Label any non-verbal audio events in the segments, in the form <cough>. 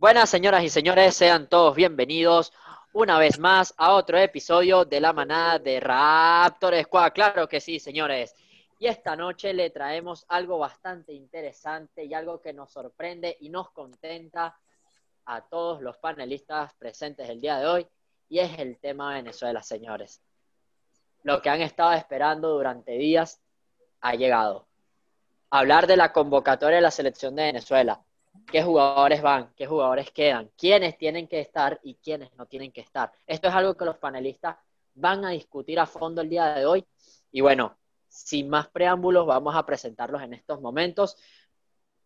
Buenas señoras y señores, sean todos bienvenidos una vez más a otro episodio de la manada de Raptor Squad. Claro que sí, señores. Y esta noche le traemos algo bastante interesante y algo que nos sorprende y nos contenta a todos los panelistas presentes el día de hoy. Y es el tema Venezuela, señores. Lo que han estado esperando durante días ha llegado. Hablar de la convocatoria de la selección de Venezuela qué jugadores van, qué jugadores quedan, quiénes tienen que estar y quiénes no tienen que estar. Esto es algo que los panelistas van a discutir a fondo el día de hoy. Y bueno, sin más preámbulos, vamos a presentarlos en estos momentos.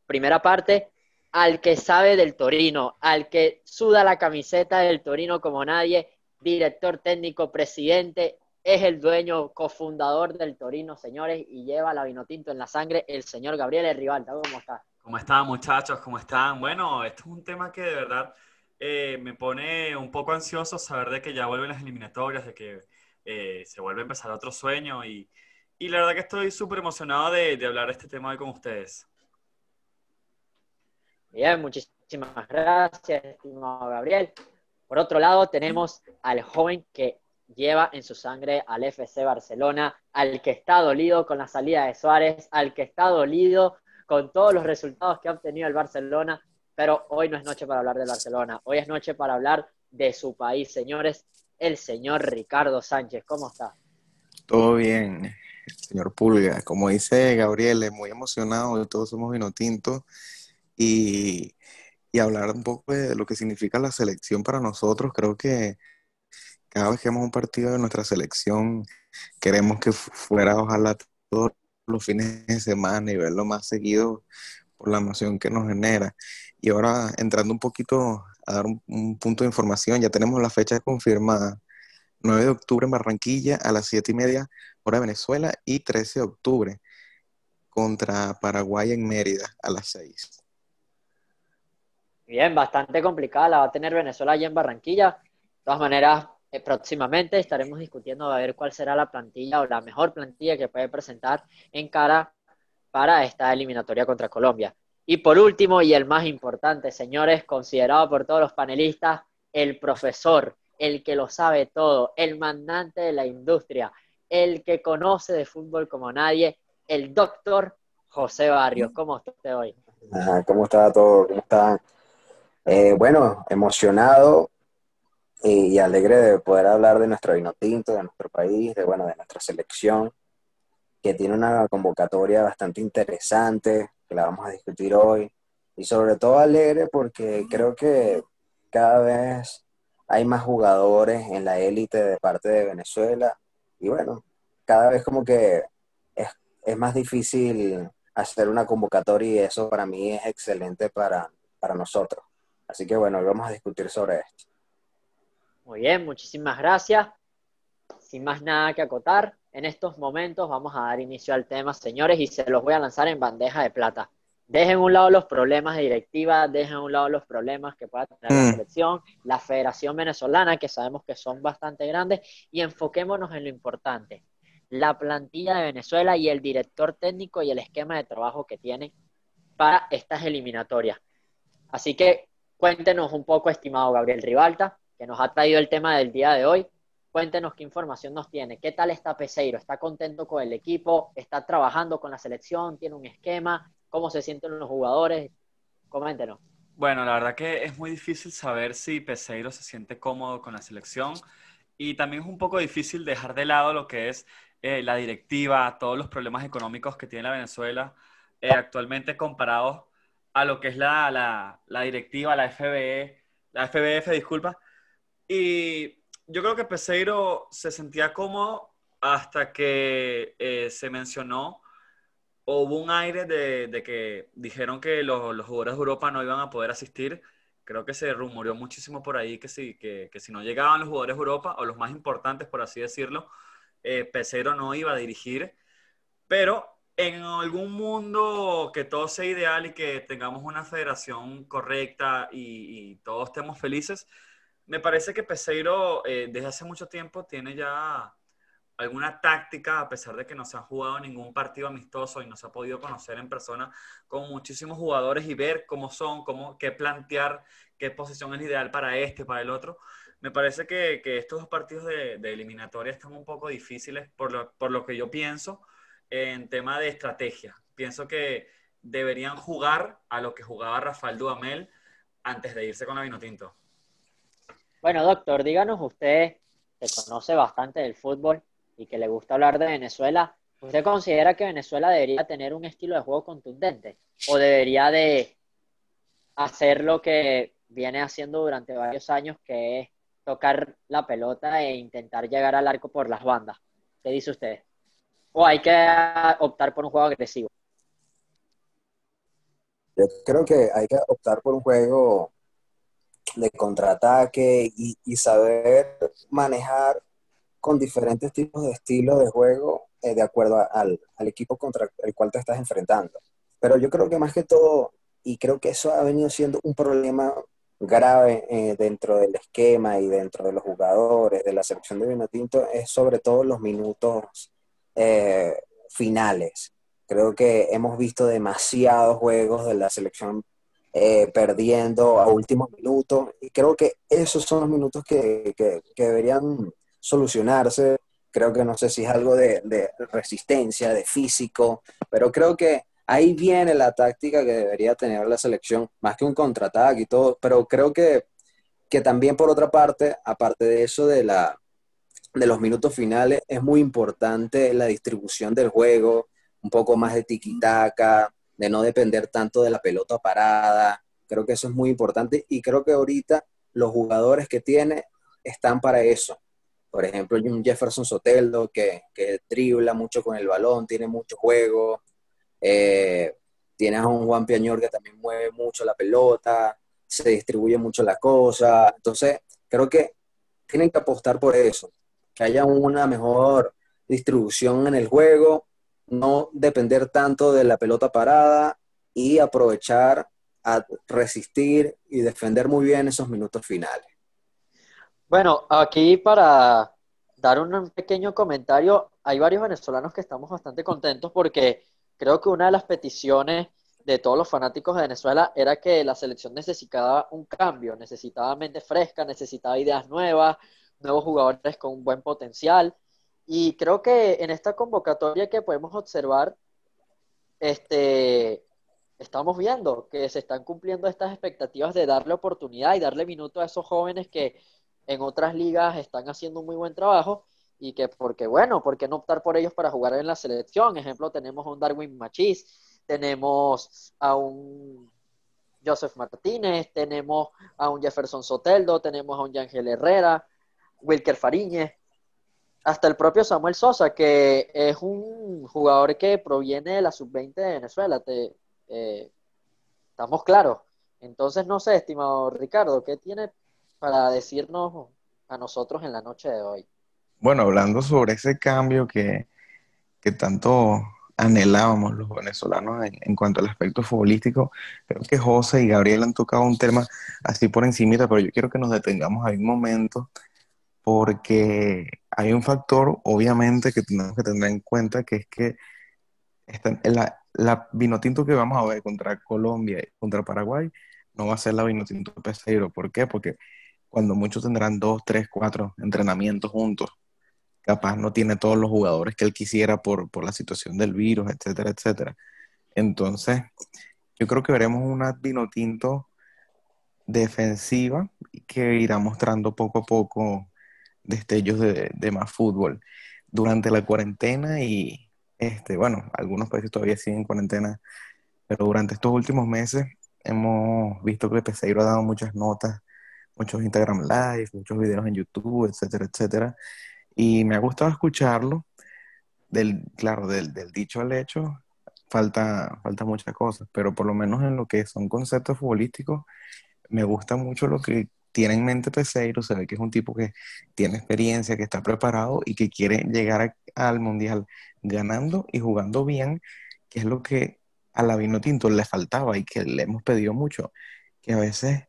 Primera parte, al que sabe del Torino, al que suda la camiseta del Torino como nadie, director técnico, presidente, es el dueño, cofundador del Torino, señores, y lleva la vinotinto en la sangre, el señor Gabriel Rivalta. ¿Cómo está? ¿Cómo están muchachos? ¿Cómo están? Bueno, esto es un tema que de verdad eh, me pone un poco ansioso saber de que ya vuelven las eliminatorias, de que eh, se vuelve a empezar otro sueño y, y la verdad que estoy súper emocionado de, de, hablar de este tema hoy con ustedes. Bien, muchísimas gracias, estimado Gabriel. Por otro lado, tenemos al joven que lleva en su sangre al FC Barcelona, al que está dolido con la salida de Suárez, al que está dolido con todos los resultados que ha obtenido el Barcelona, pero hoy no es noche para hablar del Barcelona, hoy es noche para hablar de su país, señores, el señor Ricardo Sánchez. ¿Cómo está? Todo bien, señor Pulga. Como dice Gabriel, muy emocionado, todos somos vinotintos y, y hablar un poco de lo que significa la selección para nosotros. Creo que cada vez que hemos un partido de nuestra selección, queremos que fuera, ojalá, todo los fines de semana y verlo más seguido por la emoción que nos genera. Y ahora entrando un poquito a dar un, punto de información, ya tenemos la fecha confirmada. 9 de octubre en Barranquilla a las 7 y media hora Venezuela y 13 de octubre contra Paraguay en Mérida a las 6. Bien, bastante complicada la va a tener Venezuela allá en Barranquilla. De todas maneras, eh, próximamente estaremos discutiendo a ver cuál será la plantilla o la mejor plantilla que puede presentar en cara para esta eliminatoria contra Colombia. Y por último, y el más importante, señores, considerado por todos los panelistas, el profesor, el que lo sabe todo, el mandante de la industria, el que conoce de fútbol como nadie, el doctor José Barrios. ¿Cómo está usted hoy? ¿Cómo está todo? ¿Cómo está? Eh, bueno, emocionado y alegre de poder hablar de nuestro vino tinto, de nuestro país, de, bueno, de nuestra selección, que tiene una convocatoria bastante interesante, que la vamos a discutir hoy, y sobre todo alegre porque creo que cada vez hay más jugadores en la élite de parte de Venezuela, y bueno, cada vez como que es, es más difícil hacer una convocatoria y eso para mí es excelente para, para nosotros. Así que bueno, vamos a discutir sobre esto. Muy bien, muchísimas gracias. Sin más nada que acotar, en estos momentos vamos a dar inicio al tema, señores, y se los voy a lanzar en bandeja de plata. Dejen a un lado los problemas de directiva, dejen a un lado los problemas que pueda tener la mm. selección, la Federación Venezolana, que sabemos que son bastante grandes, y enfoquémonos en lo importante, la plantilla de Venezuela y el director técnico y el esquema de trabajo que tienen para estas eliminatorias. Así que cuéntenos un poco, estimado Gabriel Rivalta, que nos ha traído el tema del día de hoy. Cuéntenos qué información nos tiene. ¿Qué tal está Peseiro? ¿Está contento con el equipo? ¿Está trabajando con la selección? ¿Tiene un esquema? ¿Cómo se sienten los jugadores? Coméntenos. Bueno, la verdad que es muy difícil saber si Peseiro se siente cómodo con la selección y también es un poco difícil dejar de lado lo que es eh, la directiva, todos los problemas económicos que tiene la Venezuela eh, actualmente comparados a lo que es la, la, la directiva, la FBE, la FBF, disculpa, y yo creo que Peseiro se sentía cómodo hasta que eh, se mencionó o hubo un aire de, de que dijeron que los, los, jugadores de Europa no iban a poder asistir. Creo que se rumoreó muchísimo por ahí que si, que, que si no llegaban los jugadores de Europa, o los más importantes, por así decirlo, eh, Peseiro no iba a dirigir. Pero en algún mundo que todo sea ideal y que tengamos una federación correcta y, y todos estemos felices, me parece que Peseiro eh, desde hace mucho tiempo tiene ya alguna táctica, a pesar de que no se ha jugado ningún partido amistoso y no se ha podido conocer en persona con muchísimos jugadores y ver cómo son, cómo, qué plantear, qué posición es ideal para este, para el otro. Me parece que, estos dos partidos de, eliminatoria están un poco difíciles por lo, por lo que yo pienso en tema de estrategia. Pienso que deberían jugar a lo que jugaba Rafael Dudamel antes de irse con la Vinotinto. Bueno, doctor, díganos usted, que conoce bastante del fútbol y que le gusta hablar de Venezuela, ¿usted considera que Venezuela debería tener un estilo de juego contundente o debería de hacer lo que viene haciendo durante varios años, que es tocar la pelota e intentar llegar al arco por las bandas? ¿Qué dice usted? ¿O hay que optar por un juego agresivo? Yo creo que hay que optar por un juego de contraataque y, saber manejar con diferentes tipos de estilos de juego eh, de acuerdo al, equipo contra el cual te estás enfrentando. Pero yo creo que más que todo, y creo que eso ha venido siendo un problema grave eh, dentro del esquema y dentro de los jugadores de la selección de Vinotinto, es sobre todo los minutos eh, finales. Creo que hemos visto demasiados juegos de la selección eh, perdiendo a últimos minutos y creo que esos son los minutos que, que, deberían solucionarse. Creo que no sé si es algo de, resistencia, de físico, pero creo que ahí viene la táctica que debería tener la selección, más que un contraataque y todo, pero creo que, que también por otra parte, aparte de eso de, la, de los minutos finales, es muy importante la distribución del juego, un poco más de tiquitaca, de no depender tanto de la pelota parada. Creo que eso es muy importante y creo que ahorita los jugadores que tiene están para eso. Por ejemplo, un Jefferson Soteldo que, que dribla mucho con el balón, tiene mucho juego. Eh, tienes a un Juan Piañor que también mueve mucho la pelota, se distribuye mucho la cosa. Entonces, creo que tienen que apostar por eso, que haya una mejor distribución en el juego no depender tanto de la pelota parada y aprovechar a resistir y defender muy bien esos minutos finales. Bueno, aquí para dar un pequeño comentario, hay varios venezolanos que estamos bastante contentos porque creo que una de las peticiones de todos los fanáticos de Venezuela era que la selección necesitaba un cambio, necesitaba mente fresca, necesitaba ideas nuevas, nuevos jugadores con un buen potencial. Y creo que en esta convocatoria que podemos observar, este, estamos viendo que se están cumpliendo estas expectativas de darle oportunidad y darle minuto a esos jóvenes que en otras ligas están haciendo un muy buen trabajo y que porque bueno, ¿por qué no optar por ellos para jugar en la selección? Ejemplo, tenemos a un Darwin Machís, tenemos a un Joseph Martínez, tenemos a un Jefferson Soteldo, tenemos a un Yangel Herrera, Wilker Fariñez, hasta el propio Samuel Sosa, que es un jugador que proviene de la sub-20 de Venezuela, te, eh, estamos claros. Entonces, no sé, estimado Ricardo, ¿qué tiene para decirnos a nosotros en la noche de hoy? Bueno, hablando sobre ese cambio que, que tanto anhelábamos los venezolanos en, en, cuanto al aspecto futbolístico, creo que José y Gabriel han tocado un tema así por encimita, pero yo quiero que nos detengamos ahí un momento porque hay un factor, obviamente, que tenemos que tener en cuenta, que es que la, la Vinotinto que vamos a ver contra Colombia y contra Paraguay no va a ser la Vinotinto Peseiro. ¿Por qué? Porque cuando muchos tendrán dos, tres, cuatro entrenamientos juntos, capaz no tiene todos los jugadores que él quisiera por, por la situación del virus, etcétera, etcétera. Entonces, yo creo que veremos una Vinotinto defensiva que irá mostrando poco a poco destellos de, de más fútbol durante la cuarentena y, este, bueno, algunos países todavía siguen en cuarentena, pero durante estos últimos meses hemos visto que Peseiro ha dado muchas notas, muchos Instagram Live, muchos videos en YouTube, etcétera, etcétera, y me ha gustado escucharlo, del, claro, del, del dicho al hecho, falta, falta muchas cosas, pero por lo menos en lo que son conceptos futbolísticos, me gusta mucho lo que tiene en mente Peseiro, se ve que es un tipo que tiene experiencia, que está preparado y que quiere llegar al Mundial ganando y jugando bien, que es lo que a la Vino Tinto le faltaba y que le hemos pedido mucho, que a veces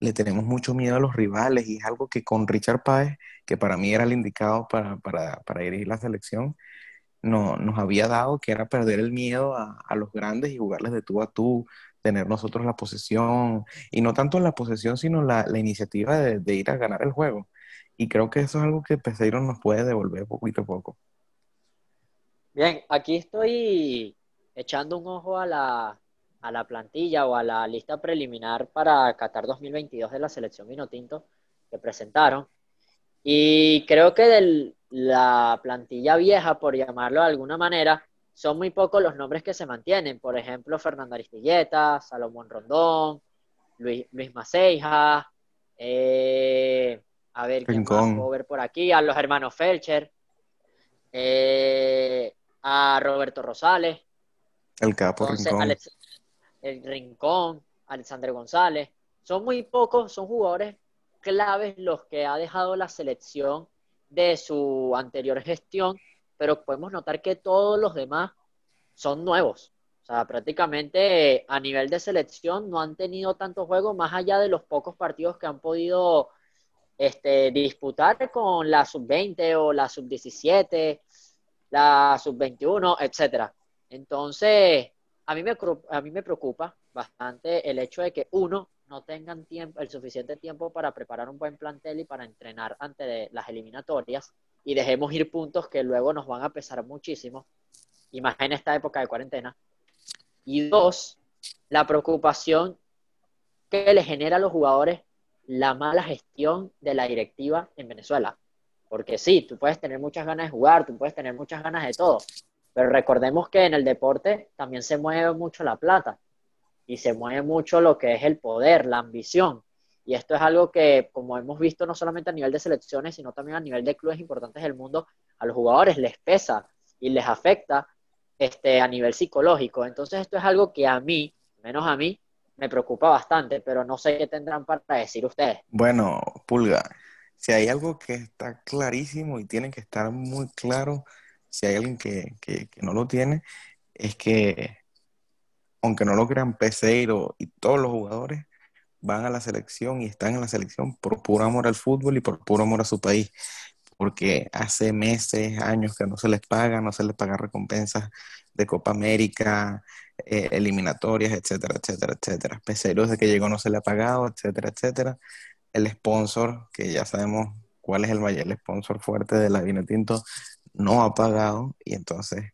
le tenemos mucho miedo a los rivales y es algo que con Richard Páez, que para mí era el indicado para, para, para dirigir la selección, no, nos había dado, que era perder el miedo a, a, los grandes y jugarles de tú a tú, tener nosotros la posesión, y no tanto la posesión, sino la, la iniciativa de, de, ir a ganar el juego. Y creo que eso es algo que Peseiro nos puede devolver poquito a poco. Bien, aquí estoy echando un ojo a la, a la plantilla o a la lista preliminar para Qatar 2022 de la selección Vinotinto que presentaron. Y creo que de la plantilla vieja, por llamarlo de alguna manera, son muy pocos los nombres que se mantienen. Por ejemplo, Fernando Aristilleta, Salomón Rondón, Luis, Luis Maceija, eh, a ver quién más puedo ver por aquí, a los hermanos Felcher, eh, a Roberto Rosales. El capo Entonces, Rincón. Alex, el Rincón, Alexander González. Son muy pocos, son jugadores claves los que ha dejado la selección de su anterior gestión, pero podemos notar que todos los demás son nuevos. O sea, prácticamente a nivel de selección no han tenido tanto juego más allá de los pocos partidos que han podido este, disputar con la sub-20 o la sub-17, la sub-21, etcétera. Entonces, a mí, me, a mí me preocupa bastante el hecho de que uno no tengan tiempo, el suficiente tiempo para preparar un buen plantel y para entrenar ante de las eliminatorias y dejemos ir puntos que luego nos van a pesar muchísimo, y más en esta época de cuarentena. Y dos, la preocupación que le genera a los jugadores la mala gestión de la directiva en Venezuela. Porque sí, tú puedes tener muchas ganas de jugar, tú puedes tener muchas ganas de todo, pero recordemos que en el deporte también se mueve mucho la plata y se mueve mucho lo que es el poder, la ambición. Y esto es algo que, como hemos visto, no solamente a nivel de selecciones, sino también a nivel de clubes importantes del mundo, a los jugadores les pesa y les afecta este, a nivel psicológico. Entonces esto es algo que a mí, menos a mí, me preocupa bastante, pero no sé qué tendrán para decir ustedes. Bueno, Pulga, si hay algo que está clarísimo y tiene que estar muy claro, si hay alguien que, que, que no lo tiene, es que aunque no lo crean Peseiro y todos los jugadores, van a la selección y están en la selección por puro amor al fútbol y por puro amor a su país. Porque hace meses, años que no se les paga, no se les paga recompensas de Copa América, eh, eliminatorias, etcétera, etcétera, etcétera. Peseiro desde que llegó no se le ha pagado, etcétera, etcétera. El sponsor, que ya sabemos cuál es el mayor sponsor fuerte de la Vinotinto, no ha pagado y entonces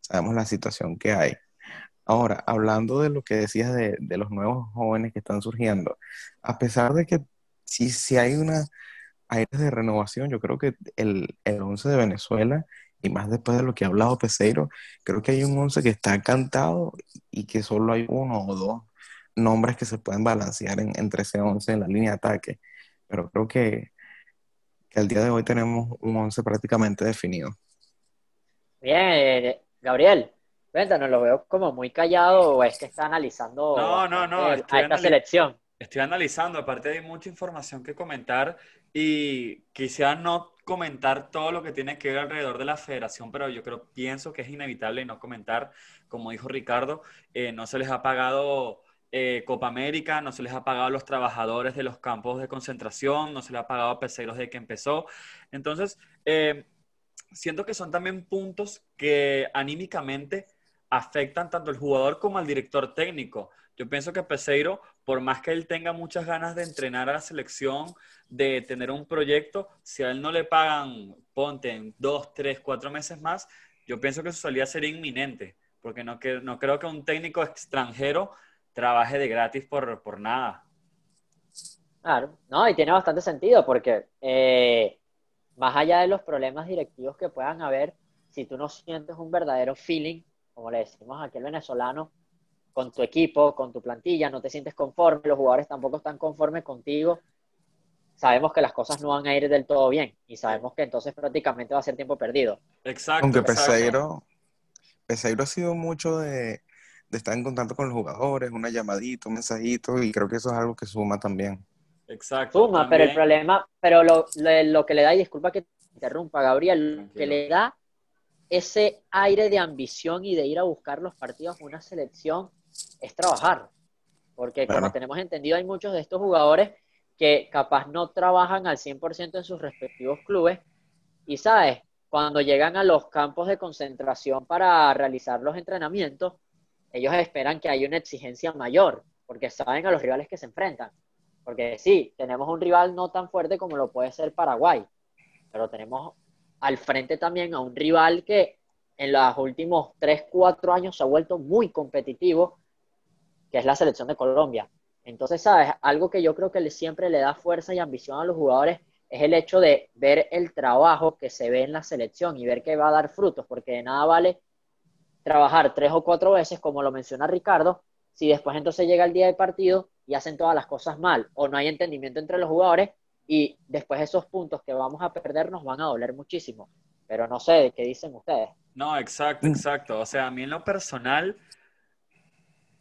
sabemos la situación que hay. Ahora, hablando de lo que decías de, los nuevos jóvenes que están surgiendo, a pesar de que sí hay una aire de renovación, yo creo que el, el 11 de Venezuela, y más después de lo que ha hablado Peseiro, creo que hay un 11 que está cantado y que solo hay uno o dos nombres que se pueden balancear en, entre ese 11 en la línea de ataque. Pero creo que, que al día de hoy tenemos un 11 prácticamente definido. Bien, eh, Gabriel, Cuéntanos, lo veo como muy callado o es que está analizando no, no, no, el, a esta selección. Estoy analizando, aparte hay mucha información que comentar y quisiera no comentar todo lo que tiene que ver alrededor de la federación, pero yo creo, pienso que es inevitable no comentar, como dijo Ricardo, eh, no se les ha pagado eh, Copa América, no se les ha pagado a los trabajadores de los campos de concentración, no se les ha pagado a Peseros de que empezó. Entonces, eh, siento que son también puntos que anímicamente afectan tanto al jugador como al director técnico. Yo pienso que Peseiro, por más que él tenga muchas ganas de entrenar a la selección, de tener un proyecto, si a él no le pagan, ponte en dos, tres, cuatro meses más, yo pienso que su salida sería inminente, porque no, que, no creo que un técnico extranjero trabaje de gratis por, por nada. Claro, no, y tiene bastante sentido, porque eh, más allá de los problemas directivos que puedan haber, si tú no sientes un verdadero feeling como le decimos aquí al venezolano, con tu equipo, con tu plantilla, no te sientes conforme, los jugadores tampoco están conformes contigo, sabemos que las cosas no van a ir del todo bien y sabemos que entonces prácticamente va a ser tiempo perdido. Exacto. Aunque. Peseiro, Peseiro ha sido mucho de, de, estar en contacto con los jugadores, una llamadita, un mensajito, y creo que eso es algo que suma también. Exacto. Suma, también. pero el problema, pero lo, lo, lo, que le da, y disculpa que te interrumpa, Gabriel, lo que le da ese aire de ambición y de ir a buscar los partidos con una selección es trabajar. Porque como tenemos entendido, hay muchos de estos jugadores que capaz no trabajan al 100% en sus respectivos clubes y, ¿sabes? Cuando llegan a los campos de concentración para realizar los entrenamientos, ellos esperan que haya una exigencia mayor, porque saben a los rivales que se enfrentan. Porque sí, tenemos un rival no tan fuerte como lo puede ser Paraguay, pero tenemos al frente también a un rival que en los últimos 3, 4 años se ha vuelto muy competitivo, que es la selección de Colombia. Entonces, ¿sabes? Algo que yo creo que siempre le da fuerza y ambición a los jugadores es el hecho de ver el trabajo que se ve en la selección y ver que va a dar frutos, porque de nada vale trabajar tres o cuatro veces, como lo menciona Ricardo, si después entonces llega el día del partido y hacen todas las cosas mal o no hay entendimiento entre los jugadores y después esos puntos que vamos a perder nos van a doler muchísimo. Pero no sé, ¿qué dicen ustedes? No, exacto, exacto. O sea, a mí en lo personal,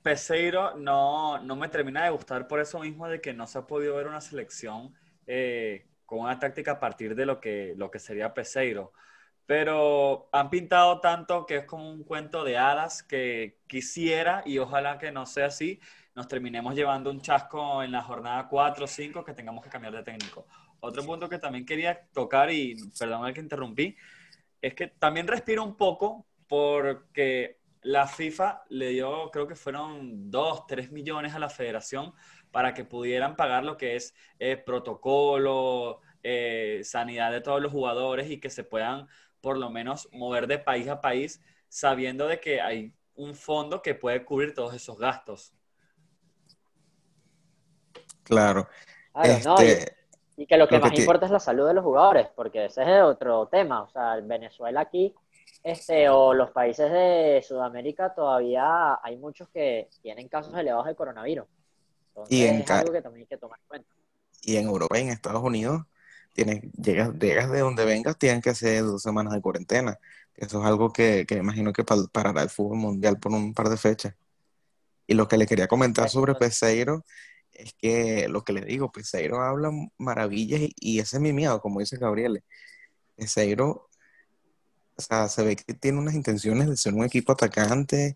Peseiro no, no me termina de gustar por eso mismo de que no se ha podido ver una selección eh, con una táctica a partir de lo que, lo que sería Peseiro. Pero han pintado tanto que es como un cuento de hadas que quisiera, y ojalá que no sea así, nos terminemos llevando un chasco en la jornada 4 o 5 que tengamos que cambiar de técnico. Otro punto que también quería tocar, y perdón el que interrumpí, es que también respiro un poco porque la FIFA le dio, creo que fueron 2, 3 millones a la federación para que pudieran pagar lo que es eh, protocolo, eh, sanidad de todos los jugadores y que se puedan por lo menos mover de país a país sabiendo de que hay un fondo que puede cubrir todos esos gastos. Claro. Este, y, que lo que más importa es la salud de los jugadores, porque ese es otro tema. O sea, Venezuela aquí este, o los países de Sudamérica todavía hay muchos que tienen casos elevados de coronavirus. y en es algo que también hay que tomar en cuenta. Y en Europa y en Estados Unidos, tienes, llegas, llegas de donde vengas, tienen que hacer dos semanas de cuarentena. Eso es algo que, que imagino que parará el fútbol mundial por un par de fechas. Y lo que le quería comentar sobre Peseiro es que lo que le digo, Peseiro habla maravillas y, y ese es mi miedo, como dice Gabriel. Peseiro o sea, se ve que tiene unas intenciones de ser un equipo atacante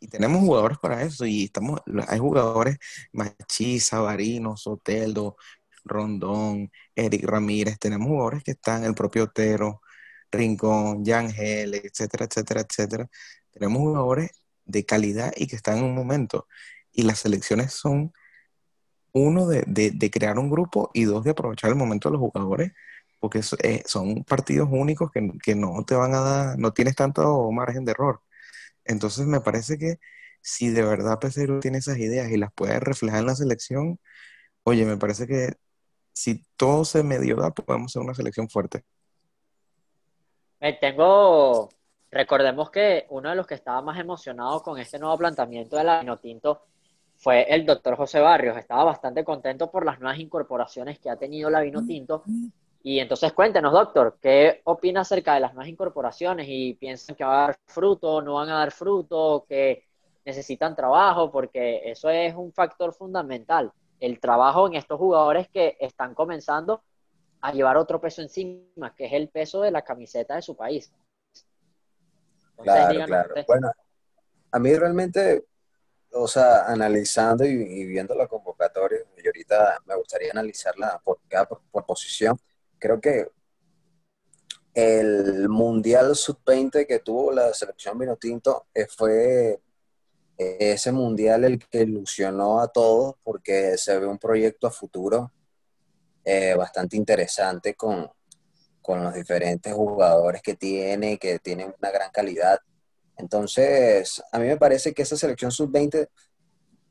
y tenemos jugadores para eso y estamos, hay jugadores Machi, Sabarino, Soteldo, Rondón, Eric Ramírez, tenemos jugadores que están, el propio Otero, Rincón, Yangel, etcétera, etcétera, etcétera. Tenemos jugadores de calidad y que están en un momento. Y las selecciones son, uno, de, de crear un grupo y dos, de aprovechar el momento de los jugadores porque eh, son partidos únicos que, no te van a dar, no tienes tanto margen de error. Entonces me parece que si de verdad Pesero tiene esas ideas y las puede reflejar en la selección, oye, me parece que si todo se medio da, podemos ser una selección fuerte. Me tengo, recordemos que uno de los que estaba más emocionado con este nuevo planteamiento de la Vinotinto fue el doctor José Barrios. Estaba bastante contento por las nuevas incorporaciones que ha tenido la Vinotinto y entonces cuéntenos, doctor, ¿qué opina acerca de las nuevas incorporaciones y piensan que va a dar fruto, no van a dar fruto, que necesitan trabajo? Porque eso es un factor fundamental, el trabajo en estos jugadores que están comenzando a llevar otro peso encima, que es el peso de la camiseta de su país. claro, claro. Bueno, a mí realmente, o sea, analizando y, viendo la convocatoria, y ahorita me gustaría analizarla por, por posición, creo que el Mundial Sub-20 que tuvo la selección Vinotinto eh, fue eh, ese Mundial el que ilusionó a todos porque se ve un proyecto a futuro eh, bastante interesante con, con los diferentes jugadores que tiene, que tienen una gran calidad. Entonces, a mí me parece que esa selección sub-20,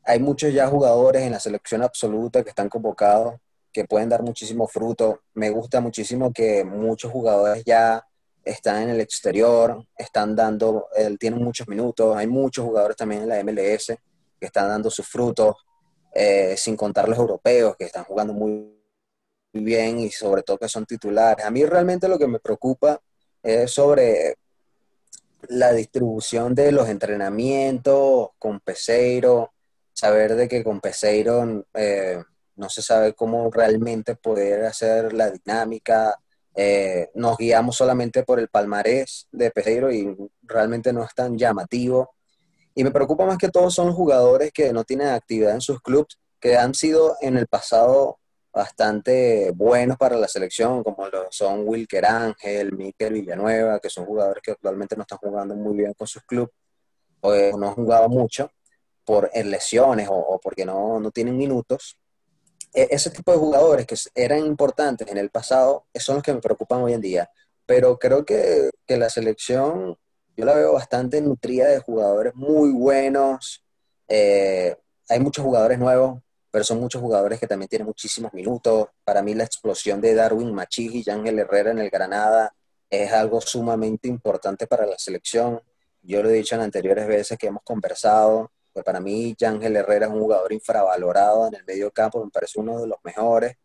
hay muchos ya jugadores en la selección absoluta que están convocados que pueden dar muchísimo fruto. Me gusta muchísimo que muchos jugadores ya están en el exterior, están dando, tienen muchos minutos. Hay muchos jugadores también en la MLS que están dando sus frutos, eh, sin contar los europeos que están jugando muy bien y sobre todo que son titulares. A mí realmente lo que me preocupa es sobre la distribución de los entrenamientos con Peseiro, saber de que con Peseiro eh, no se sabe cómo realmente poder hacer la dinámica. Eh, nos guiamos solamente por el palmarés de Peseiro y realmente no es tan llamativo. Y me preocupa más que todos son jugadores que no tienen actividad en sus clubes, que han sido en el pasado bastante buenos para la selección, como lo son Wilker Ángel, Miquel Villanueva, que son jugadores que actualmente no están jugando muy bien con sus clubes, o no han jugado mucho por lesiones o, porque no, no, tienen minutos. E, ese tipo de jugadores que eran importantes en el pasado son los que me preocupan hoy en día. Pero creo que, que la selección, yo la veo bastante nutrida de jugadores muy buenos. Eh, hay muchos jugadores nuevos, pero son muchos jugadores que también tienen muchísimos minutos. Para mí la explosión de Darwin Machigi y Ángel Herrera en el Granada es algo sumamente importante para la selección. Yo lo he dicho en anteriores veces que hemos conversado, pues para mí Ángel Herrera es un jugador infravalorado en el medio campo, me parece uno de los mejores.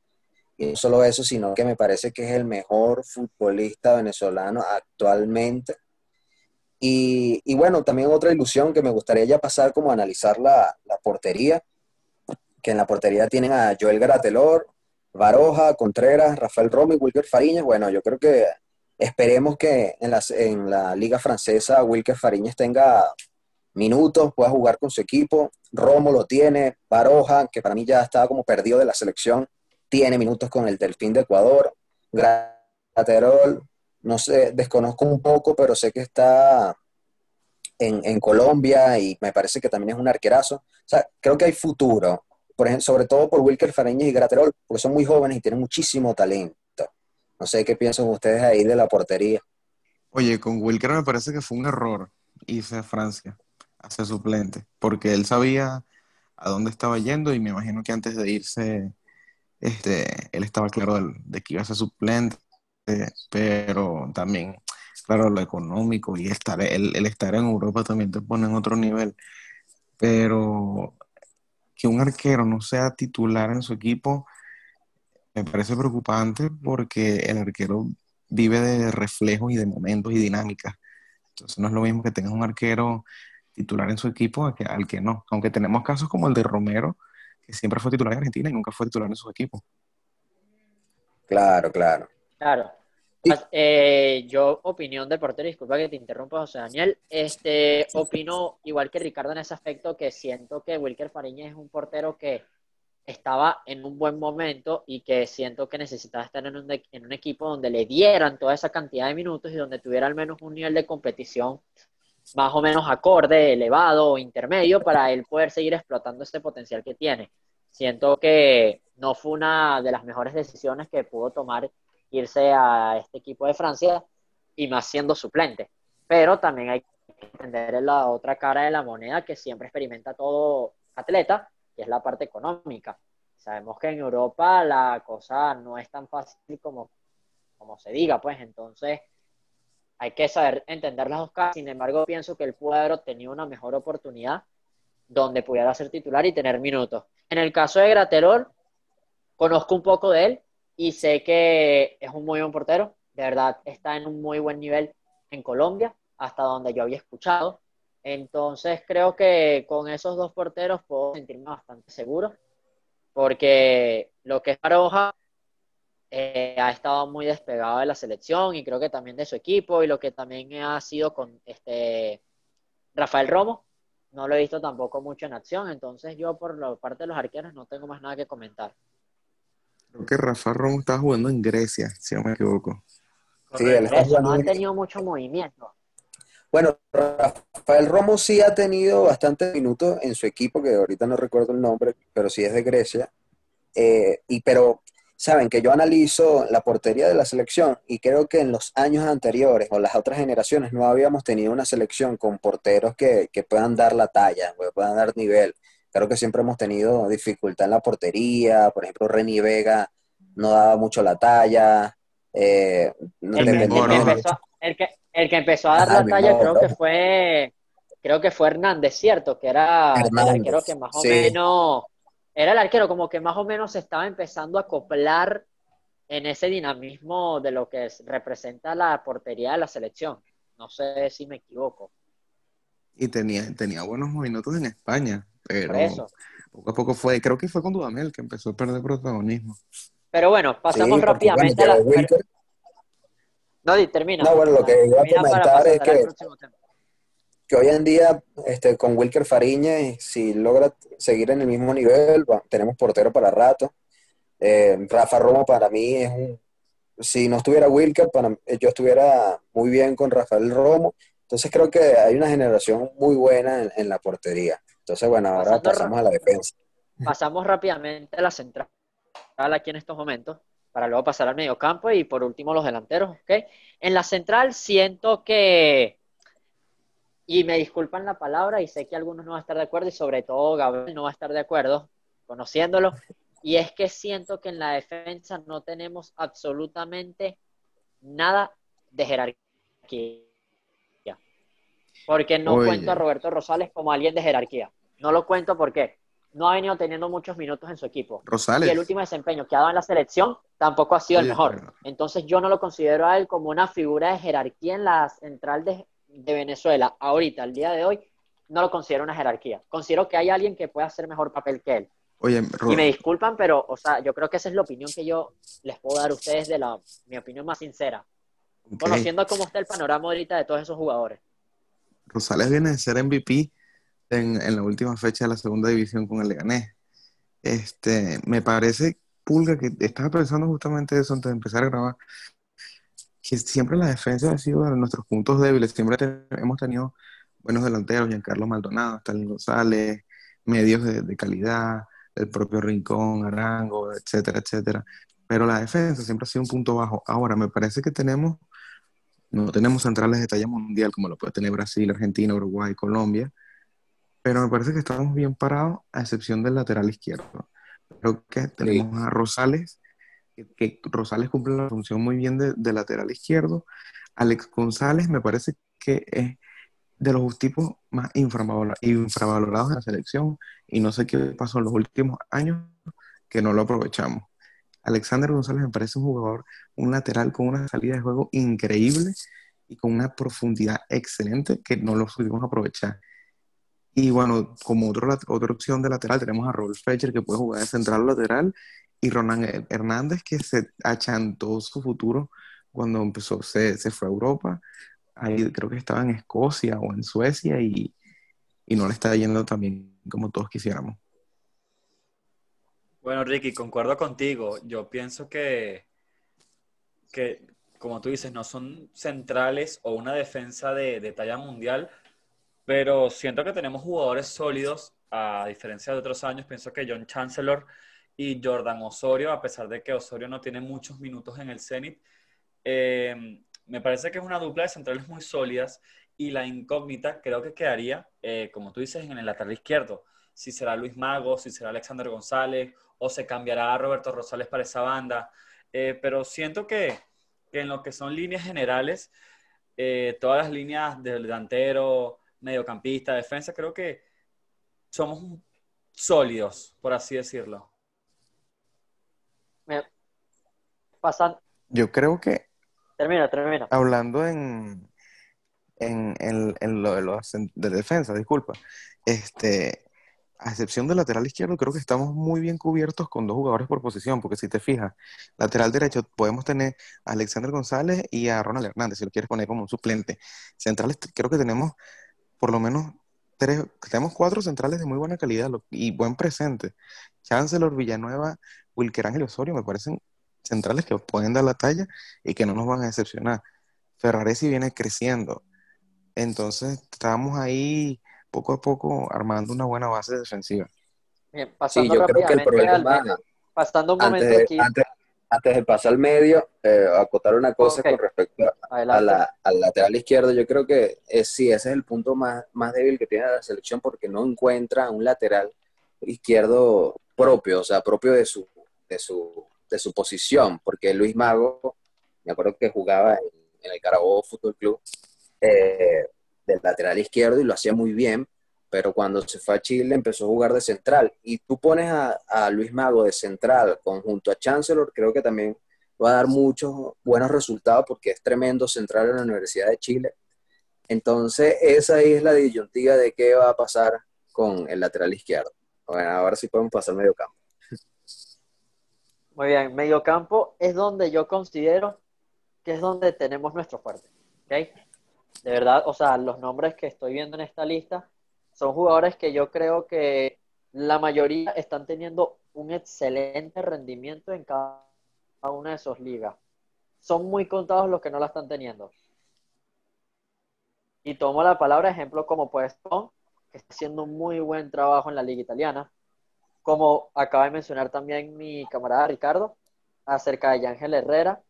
Y no solo eso, sino que me parece que es el mejor futbolista venezolano actualmente. Y, y bueno, también otra ilusión que me gustaría ya pasar como analizar la, la portería que en la portería tienen a Joel Gratelor, Baroja, Contreras, Rafael Romo y Wilker Fariñas. Bueno, yo creo que esperemos que en, en la liga francesa Wilker Fariñas tenga minutos, pueda jugar con su equipo. Romo lo tiene, Baroja, que para mí ya estaba como perdido de la selección, tiene minutos con el Delfín de Ecuador. Graterol, no sé, desconozco un poco, pero sé que está en, en, Colombia y me parece que también es un arquerazo. O sea, creo que hay futuro por ejemplo, sobre todo por Wilker Fareñez y Graterol, porque son muy jóvenes y tienen muchísimo talento. No sé qué piensan ustedes ahí de la portería. Oye, con Wilker me parece que fue un error irse a Francia a ser suplente, porque él sabía a dónde estaba yendo y me imagino que antes de irse, este, él estaba claro de, que iba a ser suplente, pero también, claro, lo económico y estar, el, el estar en Europa también te pone en otro nivel. Pero que un arquero no sea titular en su equipo me parece preocupante porque el arquero vive de reflejos y de momentos y dinámicas. Entonces no es lo mismo que tengas un arquero titular en su equipo que, al que no. Aunque tenemos casos como el de Romero, que siempre fue titular en Argentina y nunca fue titular en su equipo. Claro, claro. Claro. Eh, yo, opinión del portero, disculpa que te interrumpa, José Daniel. Este, opino igual que Ricardo en ese aspecto, que siento que Wilker Fariña es un portero que estaba en un buen momento y que siento que necesitaba estar en un, en un equipo donde le dieran toda esa cantidad de minutos y donde tuviera al menos un nivel de competición más o menos acorde, elevado o intermedio para él poder seguir explotando ese potencial que tiene. Siento que no fue una de las mejores decisiones que pudo tomar irse a este equipo de Francia y más siendo suplente. Pero también hay que entender la otra cara de la moneda que siempre experimenta todo atleta, que es la parte económica. Sabemos que en Europa la cosa no es tan fácil como, como se diga, pues entonces hay que saber entender las dos caras. Sin embargo, pienso que el haber obtenido una mejor oportunidad donde pudiera ser titular y tener minutos. En el caso de Graterol, conozco un poco de él, y sé que es un muy buen portero, de verdad está en un muy buen nivel en Colombia, hasta donde yo había escuchado. Entonces creo que con esos dos porteros puedo sentirme bastante seguro, porque lo que es Maroja eh, ha estado muy despegado de la selección y creo que también de su equipo y lo que también ha sido con este Rafael Romo, no lo he visto tampoco mucho en acción, entonces yo por la parte de los arqueros no tengo más nada que comentar. Creo que Rafa Romo estaba jugando en Grecia, si no me equivoco. Sí, él está no han tenido mucho movimiento. Bueno, Rafael Romo sí ha tenido bastantes minutos en su equipo, que ahorita no recuerdo el nombre, pero sí es de Grecia. Eh, y pero saben que yo analizo la portería de la selección y creo que en los años anteriores o las otras generaciones no habíamos tenido una selección con porteros que, que puedan dar la talla, que puedan dar nivel. Creo que siempre hemos tenido dificultad en la portería. Por ejemplo, Reni Vega no daba mucho la talla. Eh, el, que, empezó, el, que, empezó, a dar la talla creo que fue creo que fue Hernández, ¿cierto? Que era el arquero que más o menos era el arquero como que más o menos se estaba empezando a acoplar en ese dinamismo de lo que representa la portería de la selección. No sé si me equivoco. Y tenía, tenía buenos minutos en España. Pero poco a poco fue, creo que fue con Dudamel que empezó a perder protagonismo. Pero bueno, pasamos rápidamente a la... No, termina. No, bueno, lo que iba a comentar es que, que hoy en día, este, con Wilker Fariña, si logra seguir en el mismo nivel, tenemos portero para rato. Eh, Rafa Romo para mí es un... Si no estuviera Wilker, para, yo estuviera muy bien con Rafael Romo. Entonces creo que hay una generación muy buena en, la portería. Entonces, bueno, ahora pasamos a la defensa. Pasamos rápidamente a la central aquí en estos momentos, para luego pasar al medio campo y por último los delanteros, ¿ok? En la central siento que, y me disculpan la palabra y sé que algunos no van a estar de acuerdo y sobre todo Gabriel no va a estar de acuerdo, conociéndolo, y es que siento que en la defensa no tenemos absolutamente nada de jerarquía. Porque no cuento a Roberto Rosales como alguien de jerarquía. No lo cuento porque no ha venido teniendo muchos minutos en su equipo. Rosales. Y el último desempeño que ha dado en la selección tampoco ha sido el mejor. Entonces yo no lo considero a él como una figura de jerarquía en la central de, de Venezuela. Ahorita, al día de hoy, no lo considero una jerarquía. Considero que hay alguien que puede hacer mejor papel que él. Oye, y me disculpan, pero, o sea, yo creo que esa es la opinión que yo les puedo dar a ustedes de la, mi opinión más sincera. Conociendo cómo está el panorama ahorita de todos esos jugadores. Rosales viene de ser MVP en, la última fecha de la segunda división con el Leganés. Este, me parece, Pulga, que estaba pensando justamente eso antes de empezar a grabar, que siempre la defensa ha sido de nuestros puntos débiles. Siempre hemos tenido buenos delanteros, Giancarlo Maldonado, Stalin González, medios de, de calidad, el propio Rincón, Arango, etcétera, etcétera. Pero la defensa siempre ha sido un punto bajo. Ahora, me parece que tenemos, no tenemos centrales de talla mundial como lo puede tener Brasil, Argentina, Uruguay, Colombia, pero me parece que estamos bien parados a excepción del lateral izquierdo. Creo que tenemos a Rosales, que, Rosales cumple la función muy bien de, de lateral izquierdo. Alex González me parece que es de los tipos más infravalorados de la selección y no sé qué pasó en los últimos años que no lo aprovechamos. Alexander González me parece un jugador, un lateral con una salida de juego increíble y con una profundidad excelente que no lo pudimos aprovechar. Y bueno, como otro, otra opción de lateral tenemos a Rolf Fetcher que puede jugar de central lateral y Ronan Hernández que se achantó su futuro cuando empezó, se, se fue a Europa ahí creo que estaba en Escocia o en Suecia y, no le está yendo tan bien como todos quisiéramos. Bueno, Ricky, concuerdo contigo. Yo pienso que, que, como tú dices, no son centrales o una defensa de, talla mundial, pero siento que tenemos jugadores sólidos, a diferencia de otros años. Pienso que John Chancellor y Jordan Osorio, a pesar de que Osorio no tiene muchos minutos en el Zenit, eh, me parece que es una dupla de centrales muy sólidas y la incógnita creo que quedaría, eh, como tú dices, en el lateral izquierdo. Si será Luis Mago, si será Alexander González o se cambiará a Roberto Rosales para esa banda. Eh, pero siento que, en lo que son líneas generales, eh, todas las líneas del delantero, mediocampista, defensa, creo que somos sólidos, por así decirlo. Pasan. Yo creo que Termina, termina. Hablando en, en, lo de, los, de defensa, disculpa. Este, a excepción del lateral izquierdo, creo que estamos muy bien cubiertos con dos jugadores por posición, porque si te fijas, lateral derecho podemos tener a Alexander González y a Ronald Hernández, si lo quieres poner como un suplente. Centrales, creo que tenemos por lo menos tres, tenemos cuatro centrales de muy buena calidad y buen presente. Chancellor, Villanueva, Wilker Ángel Osorio me parecen centrales que pueden dar la talla y que no nos van a decepcionar. Ferraresi viene creciendo. Entonces, estamos ahí poco a poco armando una buena base defensiva. Bien, pasando yo creo que el problema, pasando un momento antes, aquí. Antes, de pasar al medio, eh, acotar una cosa con respecto a, la, al lateral izquierdo, yo creo que es, sí, ese es el punto más, más débil que tiene la selección porque no encuentra un lateral izquierdo propio, o sea, propio de su, de su de su posición, porque Luis Mago, me acuerdo que jugaba en, el Carabobo Fútbol Club eh, lateral izquierdo y lo hacía muy bien, pero cuando se fue a Chile empezó a jugar de central. Y tú pones a, Luis Mago de central conjunto a Chancellor, creo que también va a dar muchos buenos resultados porque es tremendo central en la Universidad de Chile. Entonces, esa es la disyuntiva de qué va a pasar con el lateral izquierdo. Bueno, ahora sí podemos pasar medio campo. Muy bien, mediocampo es donde yo considero que es donde tenemos nuestro fuerte. De verdad, o sea, los nombres que estoy viendo en esta lista son jugadores que yo creo que la mayoría están teniendo un excelente rendimiento en cada una de sus ligas. Son muy contados los que no la están teniendo. Y tomo la palabra ejemplo como puesto, que está haciendo un muy buen trabajo en la liga italiana. Como acaba de mencionar también mi camarada Ricardo, acerca de Yángel Herrera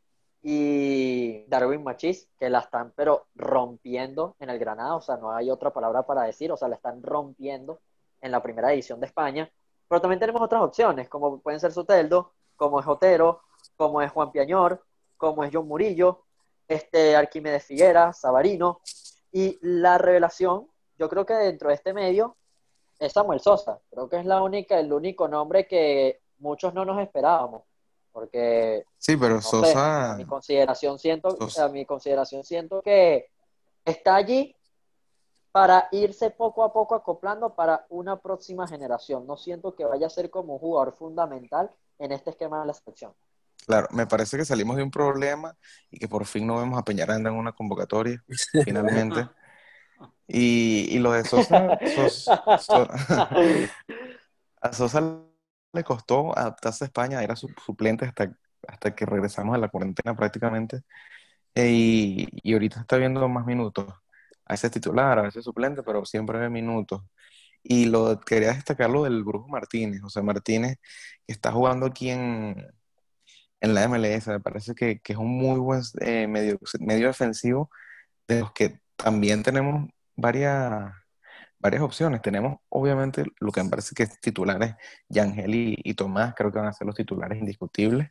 y Darwin Machis, que la están pero rompiendo en el Granada, o sea, no hay otra palabra para decir, o sea, la están rompiendo en la primera división de España. Pero también tenemos otras opciones, como pueden ser Soteldo, como es Otero, como es Juan Piañor, como es John Murillo, este Arquímedes Figuera, Sabarino, y la revelación, yo creo que dentro de este medio es Samuel Sosa. Creo que es la única, el único nombre que muchos no nos esperábamos. Porque sí, pero Sosa a mi consideración siento, a mi consideración siento que está allí para irse poco a poco acoplando para una próxima generación. No siento que vaya a ser como un jugador fundamental en este esquema de la selección. Claro, me parece que salimos de un problema y que por fin no vemos a Peñaranda en una convocatoria, finalmente. <laughs> Y, lo de Sosa, <laughs> a Sosa le costó adaptarse a España, era su suplente hasta, hasta que regresamos a la cuarentena prácticamente. E, y, y, ahorita está viendo más minutos. A veces titular, a veces suplente, pero siempre ve minutos. Y lo quería destacar lo del Brujo Martínez. Sea, Martínez que está jugando aquí en, en la MLS. Me parece que, que es un muy buen eh, medio, medio defensivo de los que también tenemos varias, varias opciones. Tenemos, obviamente, lo que me parece que es titulares, Yangel y, y Tomás, creo que van a ser los titulares indiscutibles.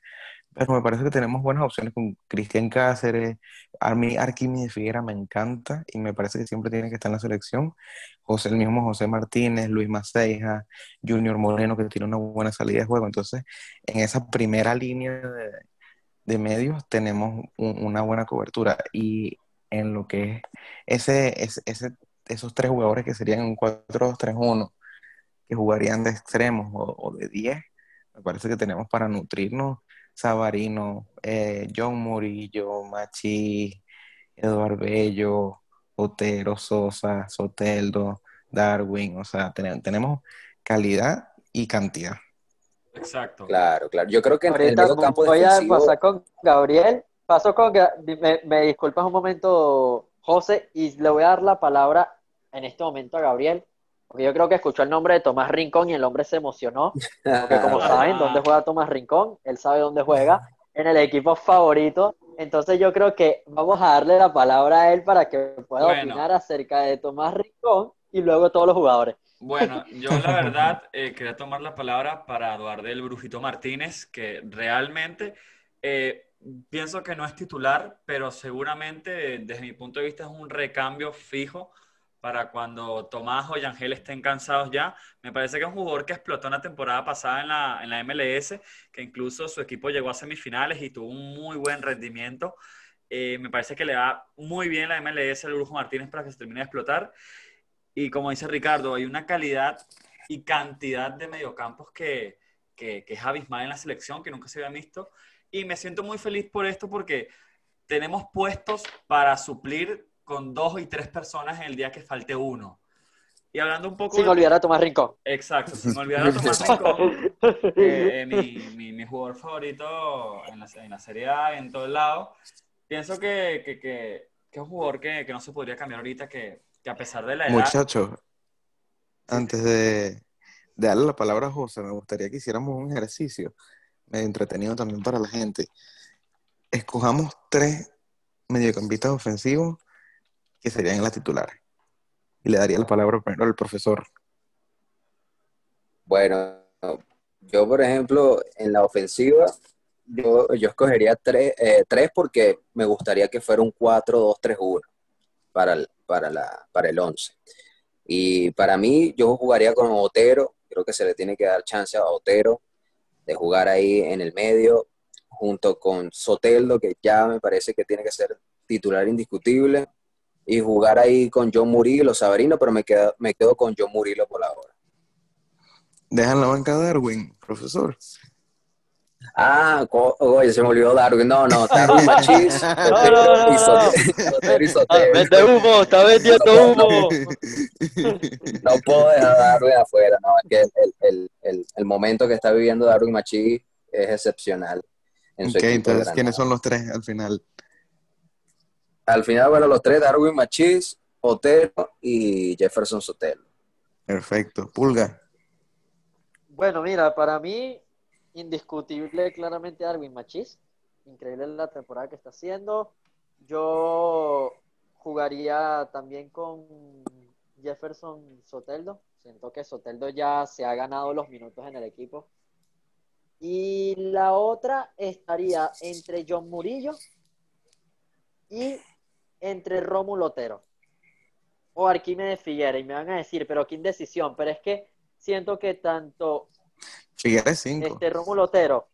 Pero me parece que tenemos buenas opciones con Cristian Cáceres, a mí de Figuera me encanta y me parece que siempre tiene que estar en la selección. José, el mismo José Martínez, Luis Maceija, Junior Moreno, que tiene una buena salida de juego. Entonces, en esa primera línea de, de medios tenemos una buena cobertura. Y en lo que es ese, ese, esos tres jugadores que serían un 4-2-3-1, que jugarían de extremos o, o de 10, me parece que tenemos para nutrirnos Sabarino, eh, John Murillo, Machi, Eduardo Bello, Otero, Sosa, Soteldo, Darwin, o sea, tenemos calidad y cantidad. Exacto. Claro, claro. Yo creo que en el campo voy a pasar con Gabriel. Paso con me, me disculpas un momento, José, y le voy a dar la palabra en este momento a Gabriel porque yo creo que escuchó el nombre de Tomás Rincón y el hombre se emocionó. Porque como <laughs> saben dónde juega Tomás Rincón, él sabe dónde juega, en el equipo favorito. Entonces yo creo que vamos a darle la palabra a él para que pueda opinar acerca de Tomás Rincón y luego todos los jugadores. Bueno, yo la <laughs> verdad eh, quería tomar la palabra para Eduardo el Brujito Martínez, que realmente eh, pienso que no es titular, pero seguramente desde mi punto de vista es un recambio fijo para cuando Tomás o Yangel estén cansados ya. Me parece que es un jugador que explotó en la temporada pasada en la, en la MLS, que incluso su equipo llegó a semifinales y tuvo un muy buen rendimiento. Eh, me parece que le va muy bien la MLS al Brujo Martínez para que se termine de explotar. Y como dice Ricardo, hay una calidad y cantidad de mediocampos que, que, que es abismal en la selección, que nunca se había visto. Y me siento muy feliz por esto porque tenemos puestos para suplir con dos y tres personas en el día que falte uno. Y hablando un poco... Sin olvidar a Tomás Rincón. Exacto, sin olvidar a Tomás Rincón, <laughs> eh, mi, mi, jugador favorito en la, en la Serie A, en todo el lado. Pienso que, que, que, es un jugador que, que, no se podría cambiar ahorita, que, a pesar de la edad... Muchachos, antes de, de, darle la palabra a José, me gustaría que hiciéramos un ejercicio medio entretenido también para la gente. Escojamos tres mediocampistas ofensivos que serían las titulares. Y le daría la palabra primero al profesor. Bueno, yo por ejemplo, en la ofensiva, yo, yo escogería tres, eh, tres porque me gustaría que fuera un 4-2-3-1 para el, para, la, para el 11. Y para mí, yo jugaría con Otero, creo que se le tiene que dar chance a Otero de jugar ahí en el medio, junto con Soteldo, que ya me parece que tiene que ser titular indiscutible, y jugar ahí con John Murillo, Sabarino, pero me quedo, me quedo con John Murillo por la hora. Dejan la banca de Darwin, profesor. Ah, oye, se me olvidó Darwin. No, no, Darwin <laughs> y Ah, vende humo, está vendiendo humo. No puedo dejar a Darwin afuera, no, es que el, el, el, el momento que está viviendo Darwin Machís es excepcional en su Ok, equipo de entonces. ¿quiénes son los tres al final? Al final, bueno, los tres, Darwin Machís, Otero y Jefferson Sotelo. Perfecto. Pulga. Bueno, mira, para mí, indiscutible claramente Darwin Machís. Increíble la temporada que está haciendo. Yo jugaría también con Jefferson Soteldo. Siento que Soteldo ya se ha ganado los minutos en el equipo. Y la otra estaría entre John Murillo y entre Rómulo Otero. O Arquímedes Figuera. Y me van a decir, pero qué indecisión. Pero es que siento que tanto Figueres 5. este Rómulo Otero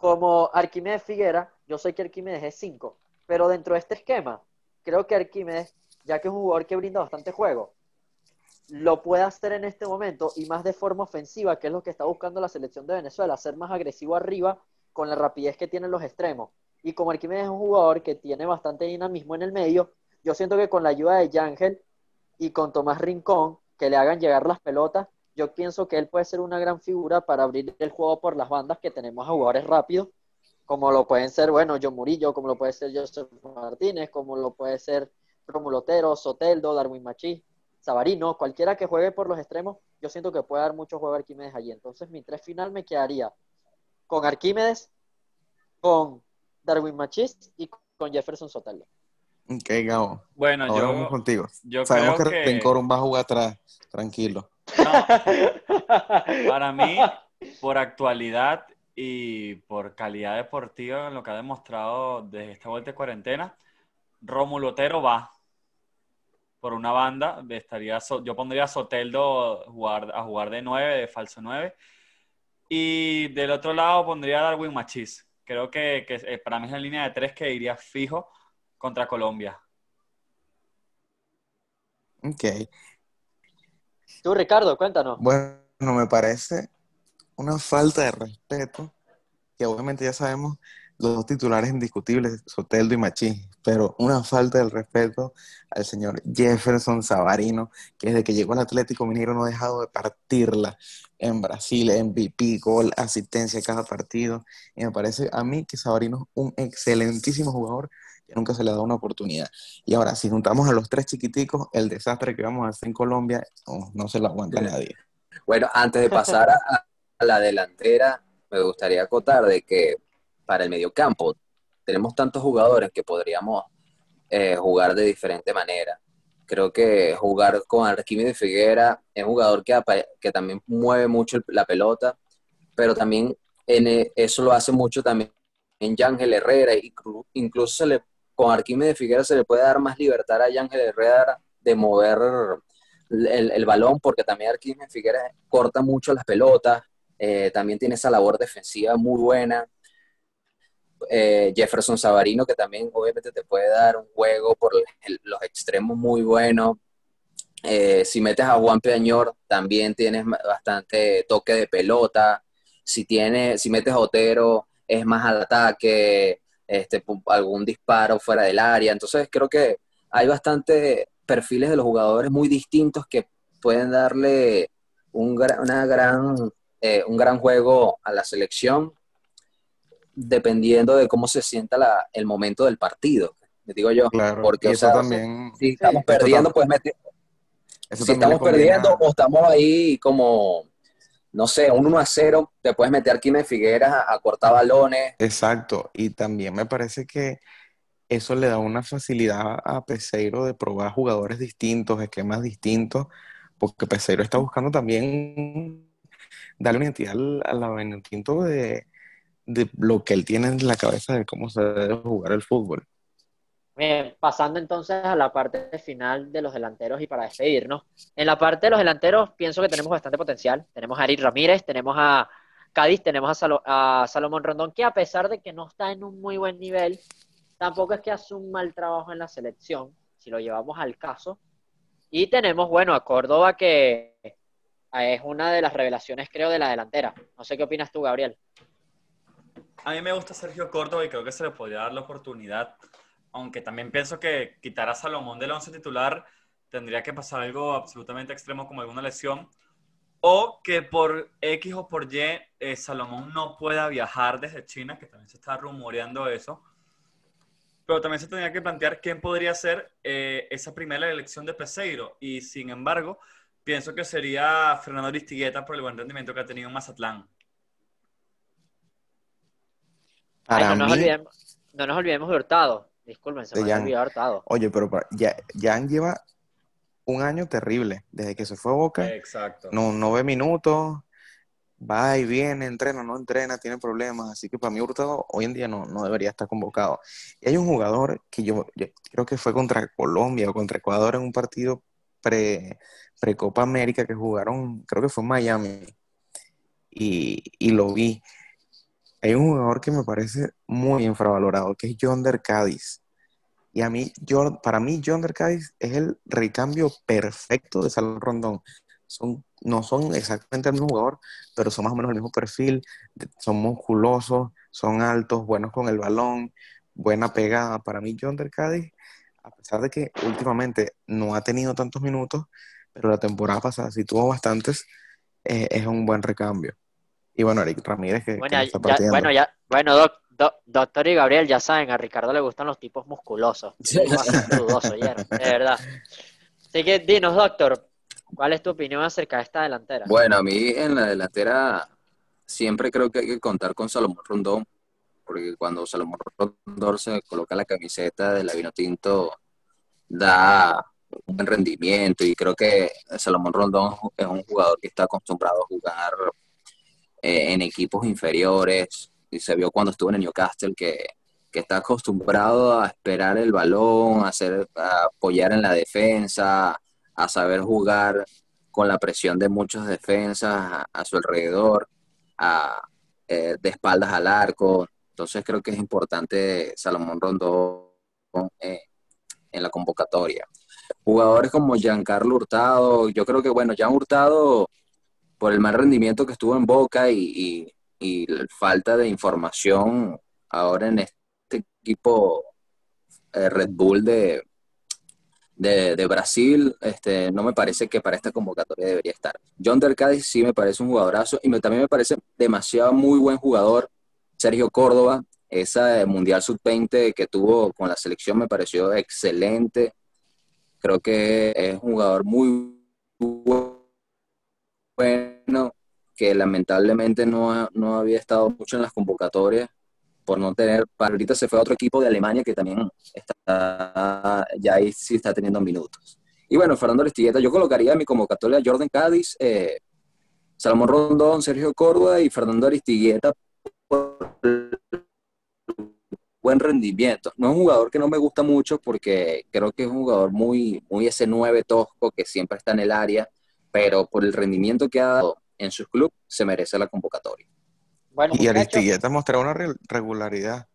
como Arquímedes Figuera, yo sé que Arquímedes es 5, pero dentro de este esquema, creo que Arquímedes, ya que es un jugador que brinda bastante juego, lo puede hacer en este momento y más de forma ofensiva, que es lo que está buscando la selección de Venezuela, ser más agresivo arriba con la rapidez que tienen los extremos. Y como Arquímedes es un jugador que tiene bastante dinamismo en el medio, yo siento que con la ayuda de Yángel y con Tomás Rincón, que le hagan llegar las pelotas, yo pienso que él puede ser una gran figura para abrir el juego por las bandas que tenemos a jugadores rápidos, como lo pueden ser, bueno, John Murillo, como lo puede ser Joseph Martínez, como lo puede ser Romulo Otero, Soteldo, Darwin Machís, Sabarino, cualquiera que juegue por los extremos, yo siento que puede dar mucho juego a Arquímedes allí. Entonces mi tres final me quedaría con Arquímedes, con Darwin Machís y con Jefferson Soteldo. Ok, Gabo. Bueno, Ahora vamos yo, contigo. yo Sabemos que, creo que... Rencorum va a jugar atrás. Tranquilo. No, para mí, por actualidad y por calidad deportiva en lo que ha demostrado desde esta vuelta de cuarentena, Rómulo Otero va por una banda. Estaría, yo pondría a Soteldo jugar, a jugar de 9, de falso 9. Y del otro lado pondría a Darwin Machís. Creo que, que, eh, para mí es la línea de tres que iría fijo contra Colombia. Ok. Tú, Ricardo, cuéntanos. Bueno, me parece una falta de respeto, que obviamente ya sabemos los dos titulares indiscutibles, Soteldo y Machís, pero una falta del respeto al señor Jefferson Savarino, que desde que llegó al Atlético Mineiro no ha dejado de partirla en Brasil, MVP, gol, asistencia cada partido, y me parece a mí que Savarino es un excelentísimo jugador que nunca se le ha dado una oportunidad. Y ahora, si juntamos a los tres chiquiticos, el desastre que vamos a hacer en Colombia, no, no se lo aguanta nadie. Bueno, antes de pasar a, a la delantera, me gustaría acotar de que para el mediocampo tenemos tantos jugadores que podríamos eh, jugar de diferente manera. Creo que jugar con Arquímedes Figuera es un jugador que, también mueve mucho la pelota, pero también eh, eso lo hace mucho también en Yángel Herrera, incluso se le, con Arquímedes Figuera se le puede dar más libertad a Yángel Herrera de mover el, el balón, porque también Arquímedes Figuera corta mucho las pelotas, eh, también tiene esa labor defensiva muy buena. Eh, Jefferson Savarino, que también obviamente te puede dar un juego por los extremos muy bueno. Eh, si metes a Juan Peñor, también tienes bastante toque de pelota. Si, tiene, si metes a Otero, es más al ataque, este, algún disparo fuera del área. Entonces creo que hay bastante perfiles de los jugadores muy distintos que pueden darle un, una gran, eh, un gran juego a la selección dependiendo de cómo se sienta la- el momento del partido, me digo yo. Claro, Porque, o sea, también, Si estamos perdiendo, pues mete- eso si le estamos perdiendo o estamos ahí como, no sé, un 1 a 0, te puedes meter aquí en Figueras a, a cortar balones. Exacto, y también me parece que eso le da una facilidad a Peseiro de probar jugadores distintos, esquemas distintos, porque Peseiro está buscando también darle una identidad al, a la de, de lo que él tiene en la cabeza de cómo se debe jugar el fútbol. Bien, pasando entonces a la parte final de los delanteros y para despedirnos. En la parte de los delanteros pienso que tenemos bastante potencial. Tenemos a Eric Ramírez, tenemos a Cádiz, tenemos a, a Salomón Rondón, que a pesar de que no está en un muy buen nivel, tampoco es que hace un mal trabajo en la selección, si lo llevamos al caso. Y tenemos, bueno, a Córdoba, que es una de las revelaciones, creo, de la delantera. No sé qué opinas tú, Gabriel. A mí me gusta Sergio Córdoba y creo que se le podría dar la oportunidad, aunque también pienso que quitar a Salomón del once titular tendría que pasar algo absolutamente extremo como alguna lesión, o que por X o por Y eh, Salomón no pueda viajar desde China, que también se está rumoreando eso. Pero también se tendría que plantear quién podría ser eh, esa primera elección de Peseiro. Y sin embargo, pienso que sería Fernando Aristigueta por el buen rendimiento que ha tenido en Mazatlán. No, nos olvidemos, no nos olvidemos de Hurtado. Disculpen, se me ha olvidado Hurtado. Oye, pero ya, Jan lleva un año terrible. Desde que se fue a Boca, Exacto. No, no ve minutos, va y viene, entrena, no entrena, tiene problemas. Así que para mí Hurtado hoy en día no, no debería estar convocado. Y hay un jugador que yo, creo que fue contra Colombia o contra Ecuador en un partido pre, pre Copa América que jugaron, creo que fue en Miami. Y, y lo vi. Hay un jugador que me parece muy infravalorado, que es Yonder Cádiz. Y a mí, para mí, John Cádiz es el recambio perfecto de Salón Rondón. Son, no son exactamente el mismo jugador, pero son más o menos el mismo perfil. Son musculosos, son altos, buenos con el balón, buena pegada. Para mí, John Cádiz, a pesar de que últimamente no ha tenido tantos minutos, pero la temporada pasada sí tuvo bastantes, eh, es un buen recambio. Y bueno, Eric Ramírez, que, bueno, ya, bueno, ya, bueno, Doc, doctor y Gabriel, ya saben, a Ricardo le gustan los tipos musculosos. <laughs> dudoso, de verdad. Así que dinos, doctor, ¿cuál es tu opinión acerca de esta delantera? Bueno, a mí en la delantera siempre creo que hay que contar con Salomón Rondón, porque cuando Salomón Rondón se coloca la camiseta de la Vinotinto, da un buen rendimiento y creo que Salomón Rondón es un jugador que está acostumbrado a jugar eh, en equipos inferiores, y se vio cuando estuvo en Newcastle que, que está acostumbrado a esperar el balón, a, hacer, apoyar en la defensa, a saber jugar con la presión de muchas defensas a, su alrededor, a, eh, de espaldas al arco. Entonces creo que es importante Salomón Rondón eh, en la convocatoria. Jugadores como Giancarlo Hurtado, yo creo que bueno, Jean Hurtado, por el mal rendimiento que estuvo en Boca y y la falta de información ahora en este equipo eh, Red Bull de, de, Brasil, este, no me parece que para esta convocatoria debería estar. John Dercadis sí me parece un jugadorazo y también me parece demasiado muy buen jugador. Sergio Córdoba, esa Mundial Sub-20 que tuvo con la selección me pareció excelente. Creo que es un jugador muy bueno que lamentablemente no, no había estado mucho en las convocatorias por no tener, para ahorita se fue a otro equipo de Alemania que también está, ya ahí sí está teniendo minutos. Y bueno, Fernando Aristigueta, yo colocaría en mi convocatoria Jordan Cádiz, eh, Salomón Rondón, Sergio Córdoba y Fernando Aristigueta por buen rendimiento. No es un jugador que no me gusta mucho porque creo que es un jugador muy, muy ese 9 tosco que siempre está en el área, pero por el rendimiento que ha dado en su club, se merece la convocatoria. Bueno, y Aristigueta mostró una regularidad.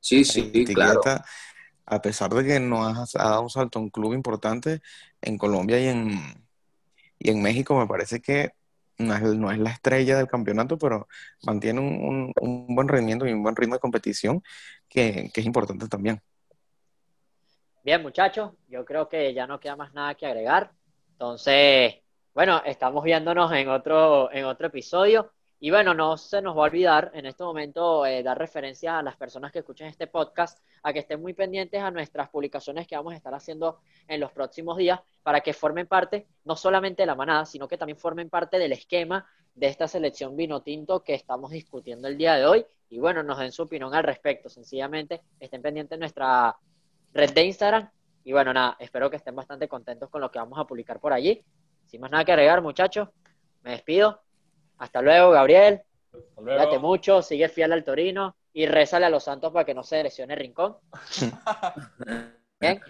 Sí, sí, claro. A pesar de que no ha, dado un salto a un club importante en Colombia y en, y en México, me parece que no es, la estrella del campeonato, pero mantiene un, buen rendimiento y un buen ritmo de competición que, que es importante también. Bien, muchachos, yo creo que ya no queda más nada que agregar. Entonces, bueno, estamos viéndonos en otro, en otro episodio. Y bueno, no se nos va a olvidar en este momento eh, dar referencias a las personas que escuchen este podcast a que estén muy pendientes a nuestras publicaciones que vamos a estar haciendo en los próximos días para que formen parte no solamente de la manada, sino que también formen parte del esquema de esta selección vino tinto que estamos discutiendo el día de hoy. Y bueno, nos den su opinión al respecto. Sencillamente estén pendientes de nuestra red de Instagram. Y bueno, nada, espero que estén bastante contentos con lo que vamos a publicar por allí. Sin más nada que agregar, muchachos, me despido. Hasta luego, Gabriel. Cuídate mucho, sigue fiel al Torino y rézale a los Santos para que no se lesione Rincón. <laughs> Bien.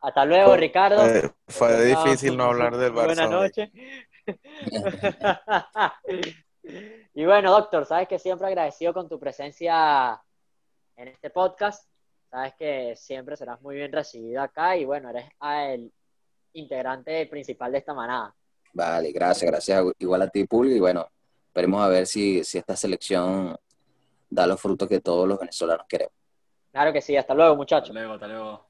Hasta luego, Ricardo. Eh, fue difícil no hablar del Barça. Buenas noches. <laughs> y bueno, doctor, sabes que siempre agradecido con tu presencia en este podcast. Sabes que siempre serás muy bien recibido acá y bueno, eres el integrante principal de esta manada. Vale, gracias, gracias igual a ti, Pulga, y bueno, esperemos a ver si, si esta selección da los frutos que todos los venezolanos queremos. Claro que sí, hasta luego Hasta muchachos. luego, hasta luego.